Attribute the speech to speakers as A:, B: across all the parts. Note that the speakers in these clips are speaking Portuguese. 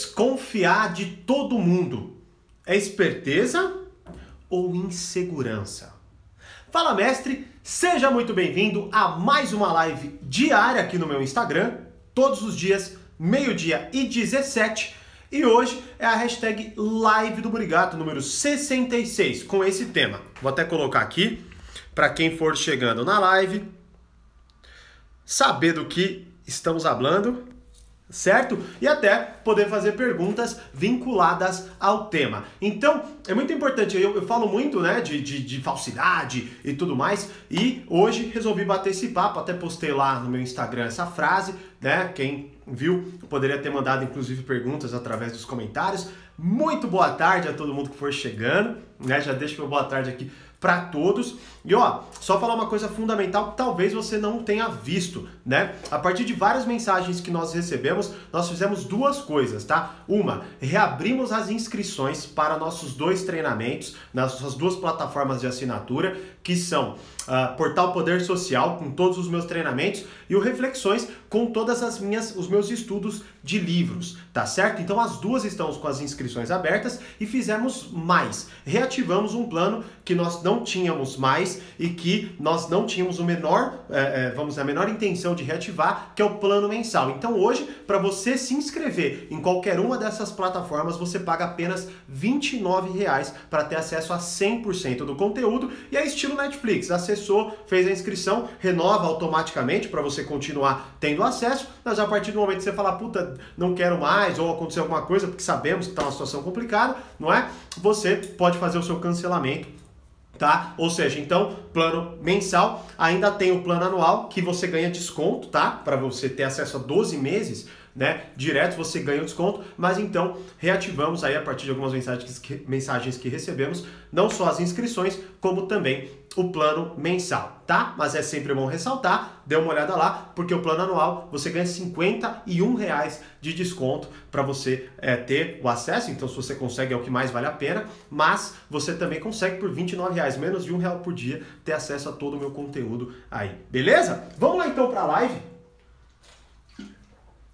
A: Desconfiar de todo mundo é esperteza ou insegurança? Fala, mestre! Seja muito bem-vindo a mais uma live diária aqui no meu Instagram, todos os dias, meio-dia e 17. E hoje é a hashtag Live do Burigato número 66, com esse tema. Vou até colocar aqui para quem for chegando na live saber do que estamos falando certo? E até poder fazer perguntas vinculadas ao tema. Então, é muito importante, eu, eu falo muito né, de, de, de, falsidade e tudo mais, e hoje resolvi bater esse papo, até postei lá no meu Instagram essa frase, né? Quem viu poderia ter mandado inclusive perguntas através dos comentários. Muito boa tarde a todo mundo que for chegando, né? Já deixo meu boa tarde aqui para todos. E ó, só falar uma coisa fundamental que talvez você não tenha visto, né? A partir de várias mensagens que nós recebemos, nós fizemos duas coisas, tá? Uma, reabrimos as inscrições para nossos dois treinamentos nas nossas duas plataformas de assinatura, que são uh, Portal Poder Social, com todos os meus treinamentos, e o Reflexões, com todas as minhas, os meus estudos de livros, tá certo? Então as duas estão com as inscrições abertas e fizemos mais. Reativamos um plano que nós não tínhamos mais e que nós não tínhamos o menor, é, é, vamos a menor intenção de reativar, que é o plano mensal. Então hoje, para você se inscrever em qualquer uma dessas plataformas, você paga apenas R$ reais para ter acesso a 100% do conteúdo e é estilo Netflix. Acessou, fez a inscrição, renova automaticamente para você continuar tendo acesso, mas a partir do momento que você falar, puta, não quero mais, ou acontecer alguma coisa, porque sabemos que está uma situação complicada, não é? Você pode fazer o seu cancelamento tá? Ou seja, então, plano mensal, ainda tem o plano anual que você ganha desconto, tá? Para você ter acesso a 12 meses né? Direto você ganha o desconto, mas então reativamos aí a partir de algumas mensagens que, mensagens que recebemos, não só as inscrições, como também o plano mensal, tá? Mas é sempre bom ressaltar, dê uma olhada lá, porque o plano anual você ganha 51 reais de desconto para você é, ter o acesso, então se você consegue é o que mais vale a pena, mas você também consegue por 29 reais, menos de um real por dia, ter acesso a todo o meu conteúdo aí, beleza? Vamos lá então para a live?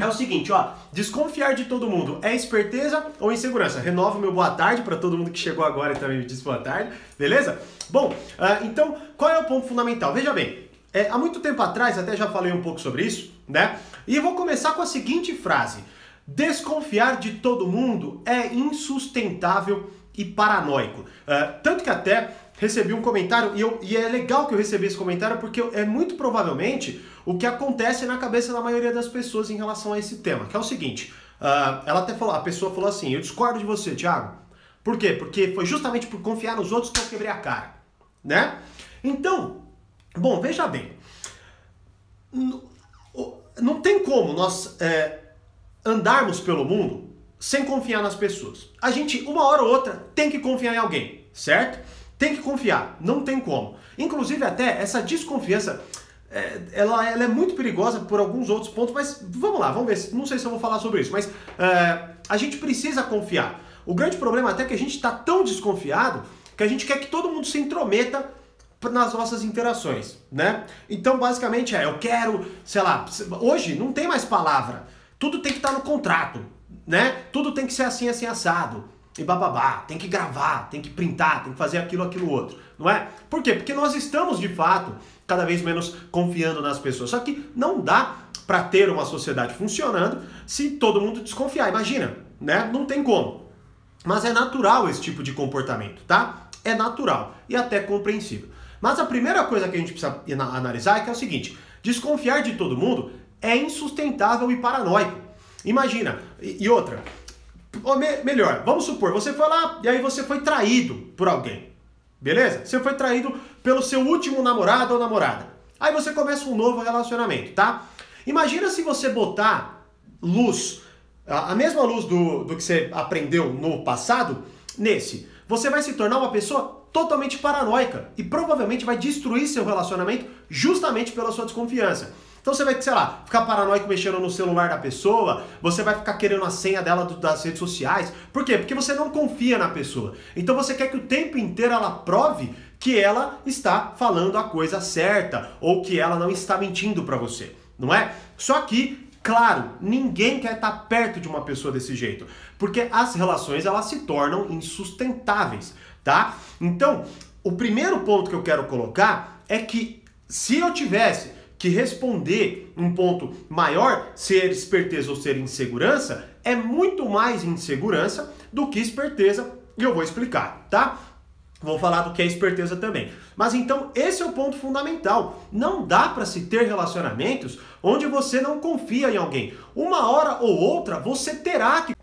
A: É o seguinte, ó, desconfiar de todo mundo é esperteza ou insegurança? Renovo meu boa tarde para todo mundo que chegou agora e também me disse boa tarde, beleza? Bom, uh, então qual é o ponto fundamental? Veja bem, é, há muito tempo atrás, até já falei um pouco sobre isso, né? E vou começar com a seguinte frase: desconfiar de todo mundo é insustentável e paranoico. Uh, tanto que até recebi um comentário, e, eu, e é legal que eu recebi esse comentário, porque é muito provavelmente o que acontece na cabeça da maioria das pessoas em relação a esse tema, que é o seguinte, uh, ela até falou, a pessoa falou assim, eu discordo de você, Thiago. Por quê? Porque foi justamente por confiar nos outros que eu quebrei a cara, né? Então, bom, veja bem, não tem como nós é, andarmos pelo mundo sem confiar nas pessoas. A gente, uma hora ou outra, tem que confiar em alguém, certo? Tem que confiar, não tem como. Inclusive, até essa desconfiança, é, ela, ela, é muito perigosa por alguns outros pontos, mas vamos lá, vamos ver. Não sei se eu vou falar sobre isso, mas é, a gente precisa confiar. O grande problema até é que a gente está tão desconfiado que a gente quer que todo mundo se intrometa nas nossas interações, né? Então, basicamente é, eu quero, sei lá, hoje não tem mais palavra. Tudo tem que estar tá no contrato, né? Tudo tem que ser assim, assim, assado e bababá, tem que gravar, tem que printar, tem que fazer aquilo, aquilo outro, não é? Por quê? Porque nós estamos de fato cada vez menos confiando nas pessoas. Só que não dá para ter uma sociedade funcionando se todo mundo desconfiar. Imagina, né? Não tem como. Mas é natural esse tipo de comportamento, tá? É natural e até compreensível. Mas a primeira coisa que a gente precisa analisar é que é o seguinte: desconfiar de todo mundo é insustentável e paranoico. Imagina, e outra, ou me, melhor, vamos supor, você foi lá e aí você foi traído por alguém. Beleza? Você foi traído pelo seu último namorado ou namorada. Aí você começa um novo relacionamento, tá? Imagina se você botar luz, a mesma luz do, do que você aprendeu no passado, nesse. Você vai se tornar uma pessoa totalmente paranoica e provavelmente vai destruir seu relacionamento justamente pela sua desconfiança. Então você vai, sei lá, ficar paranoico mexendo no celular da pessoa, você vai ficar querendo a senha dela do, das redes sociais. Por quê? Porque você não confia na pessoa. Então você quer que o tempo inteiro ela prove que ela está falando a coisa certa ou que ela não está mentindo para você, não é? Só que Claro, ninguém quer estar perto de uma pessoa desse jeito, porque as relações elas se tornam insustentáveis, tá? Então, o primeiro ponto que eu quero colocar é que se eu tivesse que responder um ponto maior, ser esperteza ou ser insegurança, é muito mais insegurança do que esperteza, e eu vou explicar, tá? Vou falar do que é esperteza também. Mas então, esse é o ponto fundamental. Não dá para se ter relacionamentos onde você não confia em alguém. Uma hora ou outra você terá que.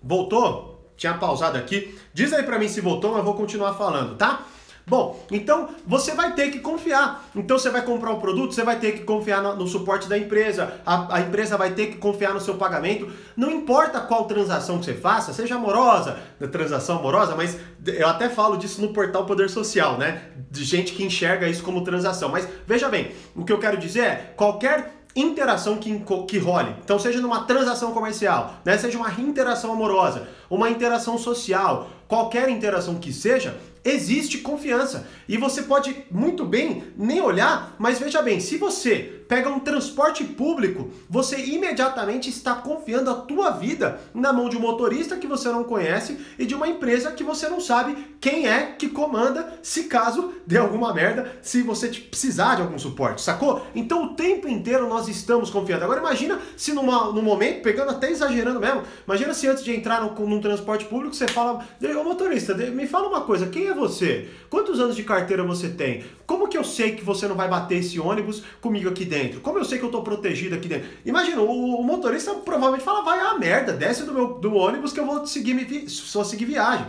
A: Voltou? Tinha pausado aqui. Diz aí para mim se voltou, mas eu vou continuar falando, tá? Bom, então você vai ter que confiar. Então você vai comprar um produto, você vai ter que confiar no, no suporte da empresa, a, a, empresa vai ter que confiar no seu pagamento. Não importa qual transação que você faça, seja amorosa, transação amorosa, mas eu até falo disso no portal Poder Social, né? De gente que enxerga isso como transação. Mas veja bem, o que eu quero dizer é qualquer interação que, que role. Então, seja numa transação comercial, né? seja uma interação amorosa, uma interação social, qualquer interação que seja, existe confiança. E você pode muito bem nem olhar, mas veja bem, se você pega um transporte público, você imediatamente está confiando a tua vida na mão de um motorista que você não conhece e de uma empresa que você não sabe quem é que comanda, se caso dê alguma merda, se você precisar de algum suporte, sacou? Então o tempo inteiro nós estamos confiando. Agora imagina se numa, num momento, pegando até exagerando mesmo, imagina se antes de entrar no, num transporte público você fala, ô motorista, me fala uma coisa, quem é você? Quantos anos de carteira você tem? Como que eu sei que você não vai bater esse ônibus comigo aqui dentro? dentro? Como eu sei que eu tô protegido aqui dentro? Imagina, o, o motorista provavelmente fala, vai a merda, desce do, meu, do ônibus que eu vou seguir, só seguir viagem.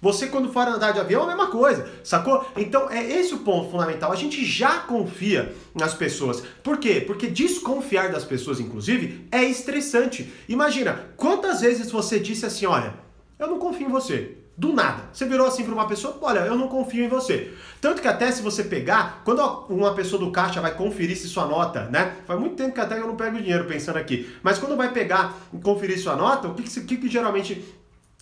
A: Você, quando for andar de avião, é a mesma coisa, sacou? Então, é esse o ponto fundamental. A gente já confia nas pessoas. Por quê? Porque desconfiar das pessoas, inclusive, é estressante. Imagina, quantas vezes você disse assim: olha, eu não confio em você. Do nada. Você virou assim para uma pessoa, olha, eu não confio em você. Tanto que até se você pegar, quando uma pessoa do caixa vai conferir se sua nota, né? Faz muito tempo que até eu não pego dinheiro pensando aqui. Mas quando vai pegar e conferir sua nota, o que, que, que geralmente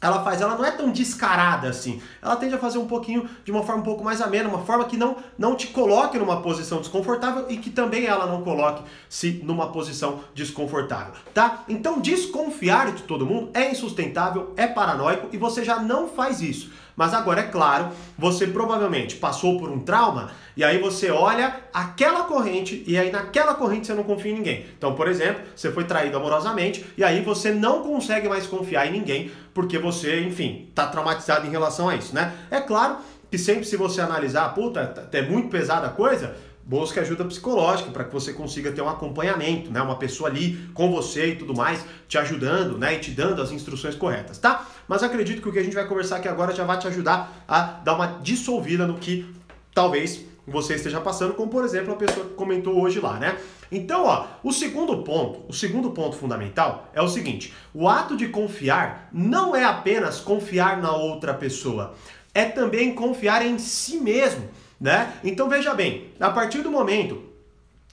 A: ela faz, ela não é tão descarada assim. Ela tende a fazer um pouquinho de uma forma um pouco mais amena, uma forma que não, não te coloque numa posição desconfortável e que também ela não coloque se numa posição desconfortável, tá? Então desconfiar de todo mundo é insustentável, é paranoico e você já não faz isso. Mas agora, é claro, você provavelmente passou por um trauma e aí você olha aquela corrente e aí naquela corrente você não confia em ninguém. Então, por exemplo, você foi traído amorosamente e aí você não consegue mais confiar em ninguém porque você, enfim, está traumatizado em relação a isso, né? É claro que sempre se você analisar, puta, é muito pesada a coisa, busque ajuda psicológica para que você consiga ter um acompanhamento, né? Uma pessoa ali com você e tudo mais, te ajudando, né? E te dando as instruções corretas, tá? Mas acredito que o que a gente vai conversar aqui agora já vai te ajudar a dar uma dissolvida no que talvez você esteja passando, como por exemplo a pessoa que comentou hoje lá, né? Então, ó, o segundo ponto, o segundo ponto fundamental é o seguinte: o ato de confiar não é apenas confiar na outra pessoa, é também confiar em si mesmo, né? Então veja bem, a partir do momento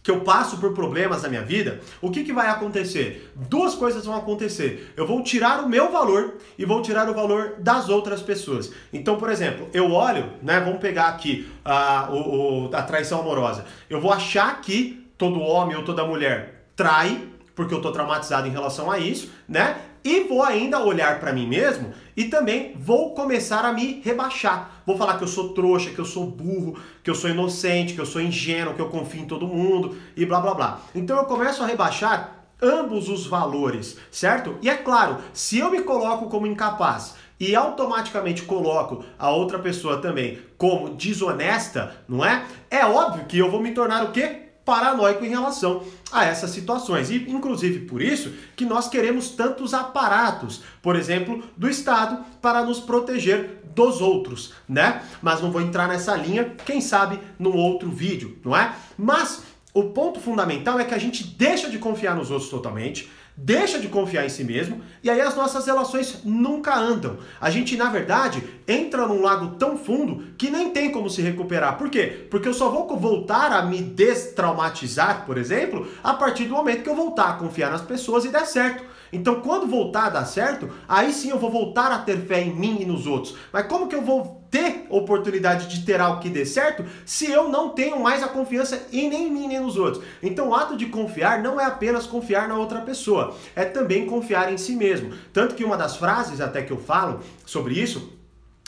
A: que eu passo por problemas na minha vida, o que, que vai acontecer? Duas coisas vão acontecer. Eu vou tirar o meu valor e vou tirar o valor das outras pessoas. Então, por exemplo, eu olho, né? Vamos pegar aqui a, o, a traição amorosa. Eu vou achar que todo homem ou toda mulher trai, porque eu tô traumatizado em relação a isso, né? E vou ainda olhar para mim mesmo e também vou começar a me rebaixar. Vou falar que eu sou trouxa, que eu sou burro, que eu sou inocente, que eu sou ingênuo, que eu confio em todo mundo e blá blá blá. Então eu começo a rebaixar ambos os valores, certo? E é claro, se eu me coloco como incapaz e automaticamente coloco a outra pessoa também como desonesta, não é? É óbvio que eu vou me tornar o quê? Paranoico em relação a essas situações. E, inclusive, por isso que nós queremos tantos aparatos, por exemplo, do Estado, para nos proteger dos outros, né? Mas não vou entrar nessa linha, quem sabe, num outro vídeo, não é? Mas o ponto fundamental é que a gente deixa de confiar nos outros totalmente, deixa de confiar em si mesmo e aí as nossas relações nunca andam. A gente, na verdade, entra num lago tão fundo que nem tem como se recuperar. Por quê? Porque eu só vou voltar a me destraumatizar, por exemplo, a partir do momento que eu voltar a confiar nas pessoas e der certo. Então, quando voltar a dar certo, aí sim eu vou voltar a ter fé em mim e nos outros. Mas como que eu vou ter oportunidade de ter algo que dê certo se eu não tenho mais a confiança em nem em mim nem nos outros? Então, o ato de confiar não é apenas confiar na outra pessoa, é também confiar em si mesmo. Tanto que uma das frases até que eu falo sobre isso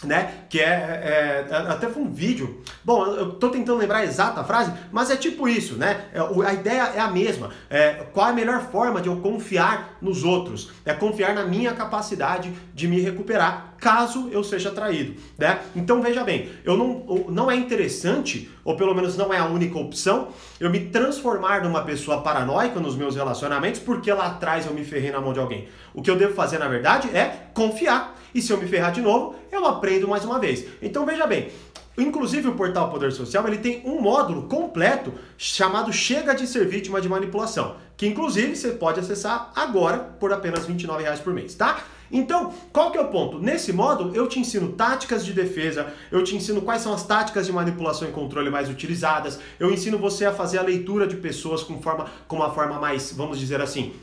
A: né? Que é, é, é, até foi um vídeo. Bom, eu tô tentando lembrar a exata frase, mas é tipo isso, né? É, a ideia é a mesma. É, qual é a melhor forma de eu confiar nos outros? É confiar na minha capacidade de me recuperar caso eu seja traído, né? Então veja bem, eu não, não é interessante, ou pelo menos não é a única opção, eu me transformar numa pessoa paranoica nos meus relacionamentos porque lá atrás eu me ferrei na mão de alguém. O que eu devo fazer, na verdade, é confiar. E se eu me ferrar de novo, eu aprendo mais uma vez. Então veja bem, Inclusive o portal Poder Social ele tem um módulo completo chamado Chega de Ser Vítima de Manipulação, que inclusive você pode acessar agora por apenas R$ 29 por mês, tá? Então, qual que é o ponto? Nesse módulo, eu te ensino táticas de defesa, eu te ensino quais são as táticas de manipulação e controle mais utilizadas, eu ensino você a fazer a leitura de pessoas com, forma, com uma forma mais, vamos dizer assim,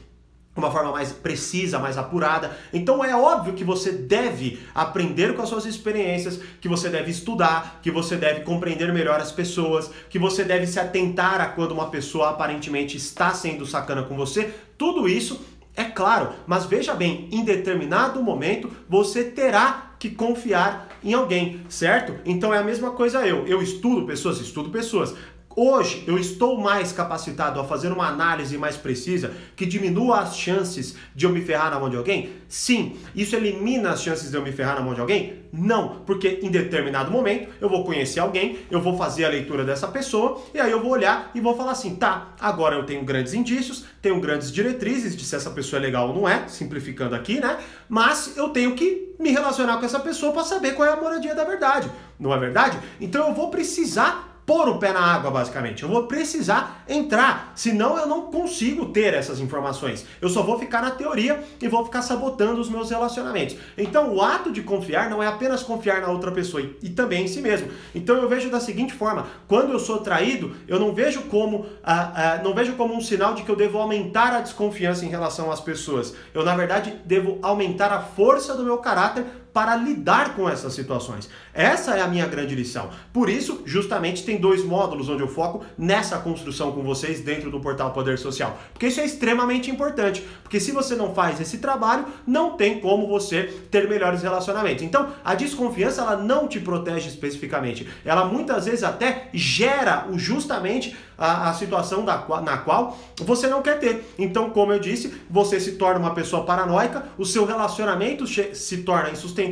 A: uma forma mais precisa, mais apurada. Então é óbvio que você deve aprender com as suas experiências, que você deve estudar, que você deve compreender melhor as pessoas, que você deve se atentar a quando uma pessoa aparentemente está sendo sacana com você. Tudo isso é claro, mas veja bem, em determinado momento você terá que confiar em alguém, certo? Então é a mesma coisa eu. Eu estudo pessoas, estudo pessoas. Hoje eu estou mais capacitado a fazer uma análise mais precisa que diminua as chances de eu me ferrar na mão de alguém? Sim. Isso elimina as chances de eu me ferrar na mão de alguém? Não, porque em determinado momento eu vou conhecer alguém, eu vou fazer a leitura dessa pessoa e aí eu vou olhar e vou falar assim: tá, agora eu tenho grandes indícios, tenho grandes diretrizes de se essa pessoa é legal ou não é, simplificando aqui, né? Mas eu tenho que me relacionar com essa pessoa para saber qual é a moradia da verdade, não é verdade? Então eu vou precisar pôr o pé na água, basicamente. Eu vou precisar entrar, senão eu não consigo ter essas informações. Eu só vou ficar na teoria e vou ficar sabotando os meus relacionamentos. Então, o ato de confiar não é apenas confiar na outra pessoa e, também em si mesmo. Então, eu vejo da seguinte forma: quando eu sou traído, eu não vejo como ah, ah, não vejo como um sinal de que eu devo aumentar a desconfiança em relação às pessoas. Eu, na verdade, devo aumentar a força do meu caráter para lidar com essas situações. Essa é a minha grande lição. Por isso, justamente, tem dois módulos onde eu foco nessa construção com vocês dentro do portal Poder Social. Porque isso é extremamente importante. Porque se você não faz esse trabalho, não tem como você ter melhores relacionamentos. Então, a desconfiança ela não te protege especificamente. Ela muitas vezes até gera justamente a, a situação da, na qual você não quer ter. Então, como eu disse, você se torna uma pessoa paranoica, o seu relacionamento se torna insustentável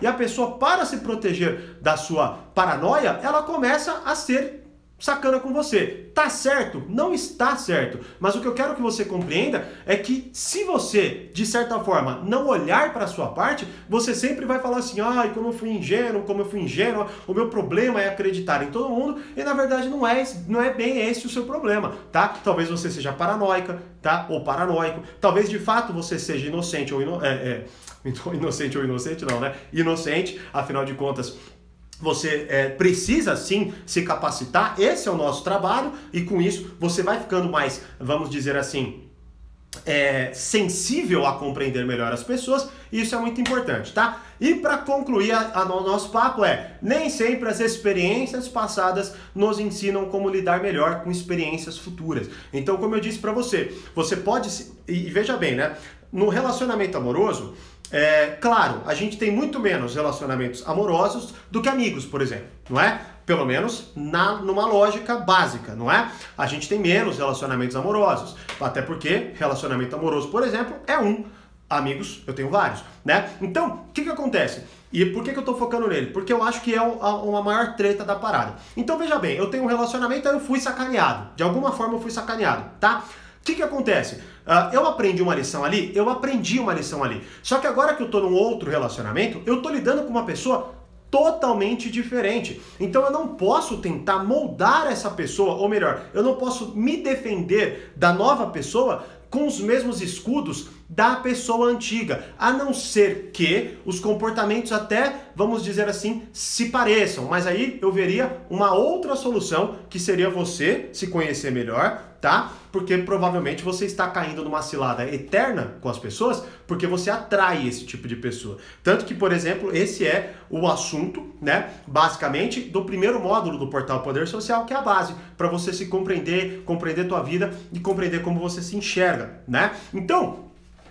A: e a pessoa, para se proteger da sua paranoia, ela começa a ser sacana com você. Tá certo? Não está certo. Mas o que eu quero que você compreenda é que se você, de certa forma, não olhar para a sua parte, você sempre vai falar assim: "Ai, como eu fui ingênuo, como eu fui ingênua, o meu problema é acreditar em todo mundo". E na verdade não é, não é bem esse o seu problema, tá? Talvez você seja paranoica, tá? Ou paranoico. Talvez de fato você seja inocente ou ino é, é, inocente ou inocente não, né? Inocente, afinal de contas, você é, precisa sim se capacitar, esse é o nosso trabalho, e com isso você vai ficando mais, vamos dizer assim, é, sensível a compreender melhor as pessoas, isso é muito importante, tá? E para concluir o no nosso papo é, nem sempre as experiências passadas nos ensinam como lidar melhor com experiências futuras. Então, como eu disse para você, você pode, e veja bem, né? No relacionamento amoroso, é, claro, a gente tem muito menos relacionamentos amorosos do que amigos, por exemplo, não é? Pelo menos na, numa lógica básica, não é? A gente tem menos relacionamentos amorosos. Até porque relacionamento amoroso, por exemplo, é um. Amigos, eu tenho vários, né? Então, o que, que acontece? E por que, que eu tô focando nele? Porque eu acho que é uma maior treta da parada. Então, veja bem, eu tenho um relacionamento, aí eu fui sacaneado. De alguma forma eu fui sacaneado, tá? O que, que acontece? Uh, eu aprendi uma lição ali, eu aprendi uma lição ali. Só que agora que eu tô num outro relacionamento, eu tô lidando com uma pessoa totalmente diferente. Então eu não posso tentar moldar essa pessoa, ou melhor, eu não posso me defender da nova pessoa com os mesmos escudos da pessoa antiga, a não ser que os comportamentos até, vamos dizer assim, se pareçam. Mas aí eu veria uma outra solução que seria você se conhecer melhor, tá? Porque provavelmente você está caindo numa cilada eterna com as pessoas, porque você atrai esse tipo de pessoa. Tanto que, por exemplo, esse é o assunto, né, basicamente do primeiro módulo do portal Poder Social, que é a base para você se compreender, compreender tua vida e compreender como você se enxerga, né? Então,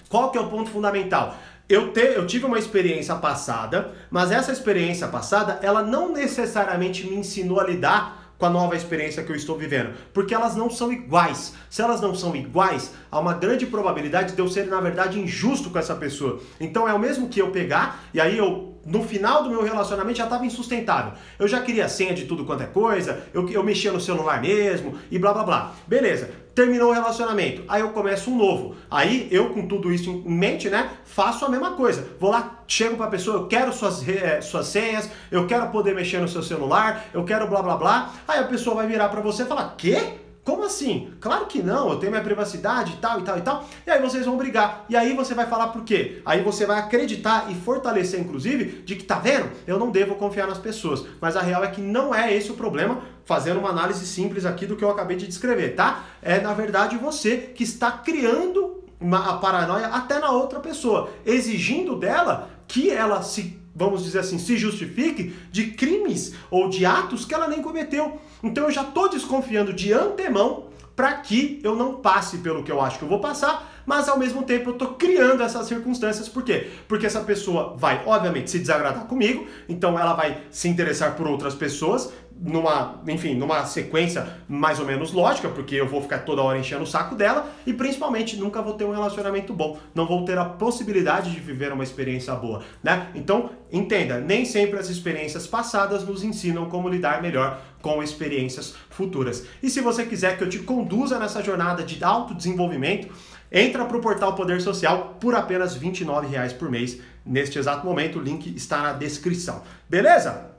A: qual que é o ponto fundamental? Eu, te, eu tive uma experiência passada, mas essa experiência passada, ela não necessariamente me ensinou a lidar com a nova experiência que eu estou vivendo, porque elas não são iguais. Se elas não são iguais, há uma grande probabilidade de eu ser, na verdade, injusto com essa pessoa. Então é o mesmo que eu pegar e aí eu no final do meu relacionamento já estava insustentável. Eu já queria senha de tudo quanto é coisa, eu, eu mexia no celular mesmo e blá blá blá. Beleza, terminou o relacionamento, aí eu começo um novo. Aí eu, com tudo isso em mente, né, faço a mesma coisa. Vou lá, chego para a pessoa, eu quero suas, é, suas senhas, eu quero poder mexer no seu celular, eu quero blá blá blá. Aí a pessoa vai virar para você e falar: Quê? Como assim? Claro que não, eu tenho minha privacidade e tal e tal e tal. E aí vocês vão brigar. E aí você vai falar por quê? Aí você vai acreditar e fortalecer, inclusive, de que tá vendo? Eu não devo confiar nas pessoas. Mas a real é que não é esse o problema, fazendo uma análise simples aqui do que eu acabei de descrever, tá? É na verdade você que está criando uma, a paranoia até na outra pessoa, exigindo dela que ela se vamos dizer assim, se justifique de crimes ou de atos que ela nem cometeu. Então eu já estou desconfiando de antemão para que eu não passe pelo que eu acho que eu vou passar, mas ao mesmo tempo eu estou criando essas circunstâncias. Por quê? Porque essa pessoa vai, obviamente, se desagradar comigo, então ela vai se interessar por outras pessoas, numa, enfim, numa sequência mais ou menos lógica, porque eu vou ficar toda hora enchendo o saco dela e principalmente nunca vou ter um relacionamento bom, não vou ter a possibilidade de viver uma experiência boa, né? Então, entenda, nem sempre as experiências passadas nos ensinam como lidar melhor com experiências futuras. E se você quiser que eu te conduza nessa jornada de autodesenvolvimento, entra para o portal Poder Social por apenas R$ 29,00 por mês. Neste exato momento, o link está na descrição. Beleza?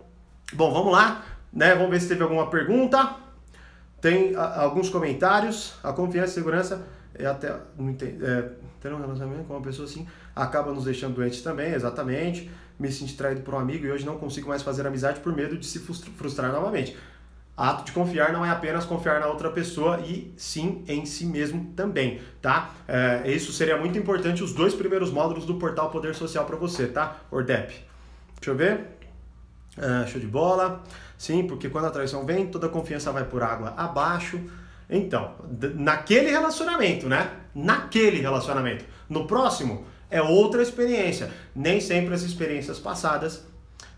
A: Bom, vamos lá né? Vamos ver se teve alguma pergunta. Tem a, alguns comentários. A confiança e segurança é até. Não entendo, é, ter um relacionamento com uma pessoa assim acaba nos deixando doentes também, exatamente. Me senti traído por um amigo e hoje não consigo mais fazer amizade por medo de se frustrar novamente. Ato de confiar não é apenas confiar na outra pessoa e sim em si mesmo também, tá? É, isso seria muito importante, os dois primeiros módulos do portal Poder Social para você, tá? Ordep. Deixa eu ver. É, show de bola. Sim, porque quando a traição vem, toda a confiança vai por água abaixo. Então, naquele relacionamento, né? Naquele relacionamento. No próximo, é outra experiência. Nem sempre as experiências passadas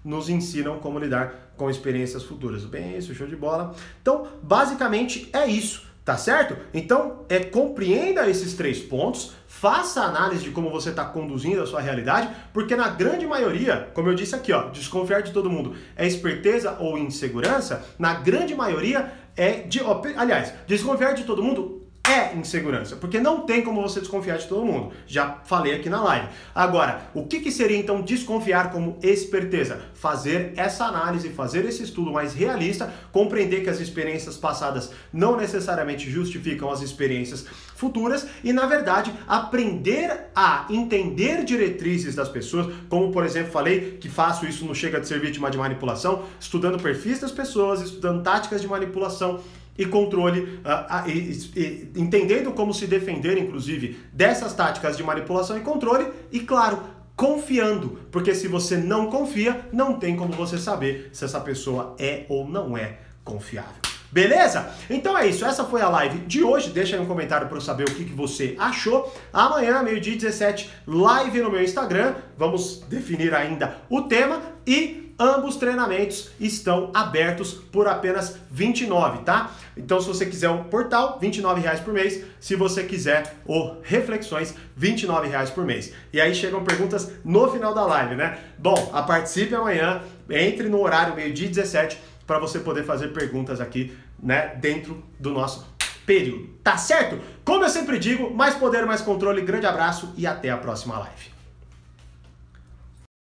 A: nos ensinam como lidar com experiências futuras. Bem, isso, show de bola. Então, basicamente é isso, tá certo? Então, é compreenda esses três pontos, faça análise de como você está conduzindo a sua realidade, porque na grande maioria, como eu disse aqui, ó, desconfiar de todo mundo é esperteza ou insegurança, na grande maioria é de. Ó, aliás, desconfiar de todo mundo é insegurança, porque não tem como você desconfiar de todo mundo. Já falei aqui na live. Agora, o que, que seria então desconfiar como esperteza? Fazer essa análise, fazer esse estudo mais realista, compreender que as experiências passadas não necessariamente justificam as experiências futuras e, na verdade, aprender a entender diretrizes das pessoas, como por exemplo falei que faço isso no Chega de Ser Vítima de Manipulação, estudando perfis das pessoas, estudando táticas de manipulação e controle, uh, uh, e, e, entendendo como se defender, inclusive, dessas táticas de manipulação e controle, e claro, confiando, porque se você não confia, não tem como você saber se essa pessoa é ou não é confiável. Beleza? Então é isso, essa foi a live de hoje. Deixa aí um comentário para eu saber o que, que você achou. Amanhã, meio-dia 17, live no meu Instagram. Vamos definir ainda o tema e Ambos treinamentos estão abertos por apenas 29, tá? Então, se você quiser um portal, 29 reais por mês. Se você quiser o reflexões, 29 reais por mês. E aí chegam perguntas no final da live, né? Bom, a participe amanhã, entre no horário meio-dia 17 para você poder fazer perguntas aqui, né, dentro do nosso período. Tá certo? Como eu sempre digo, mais poder, mais controle. Grande abraço e até a próxima live.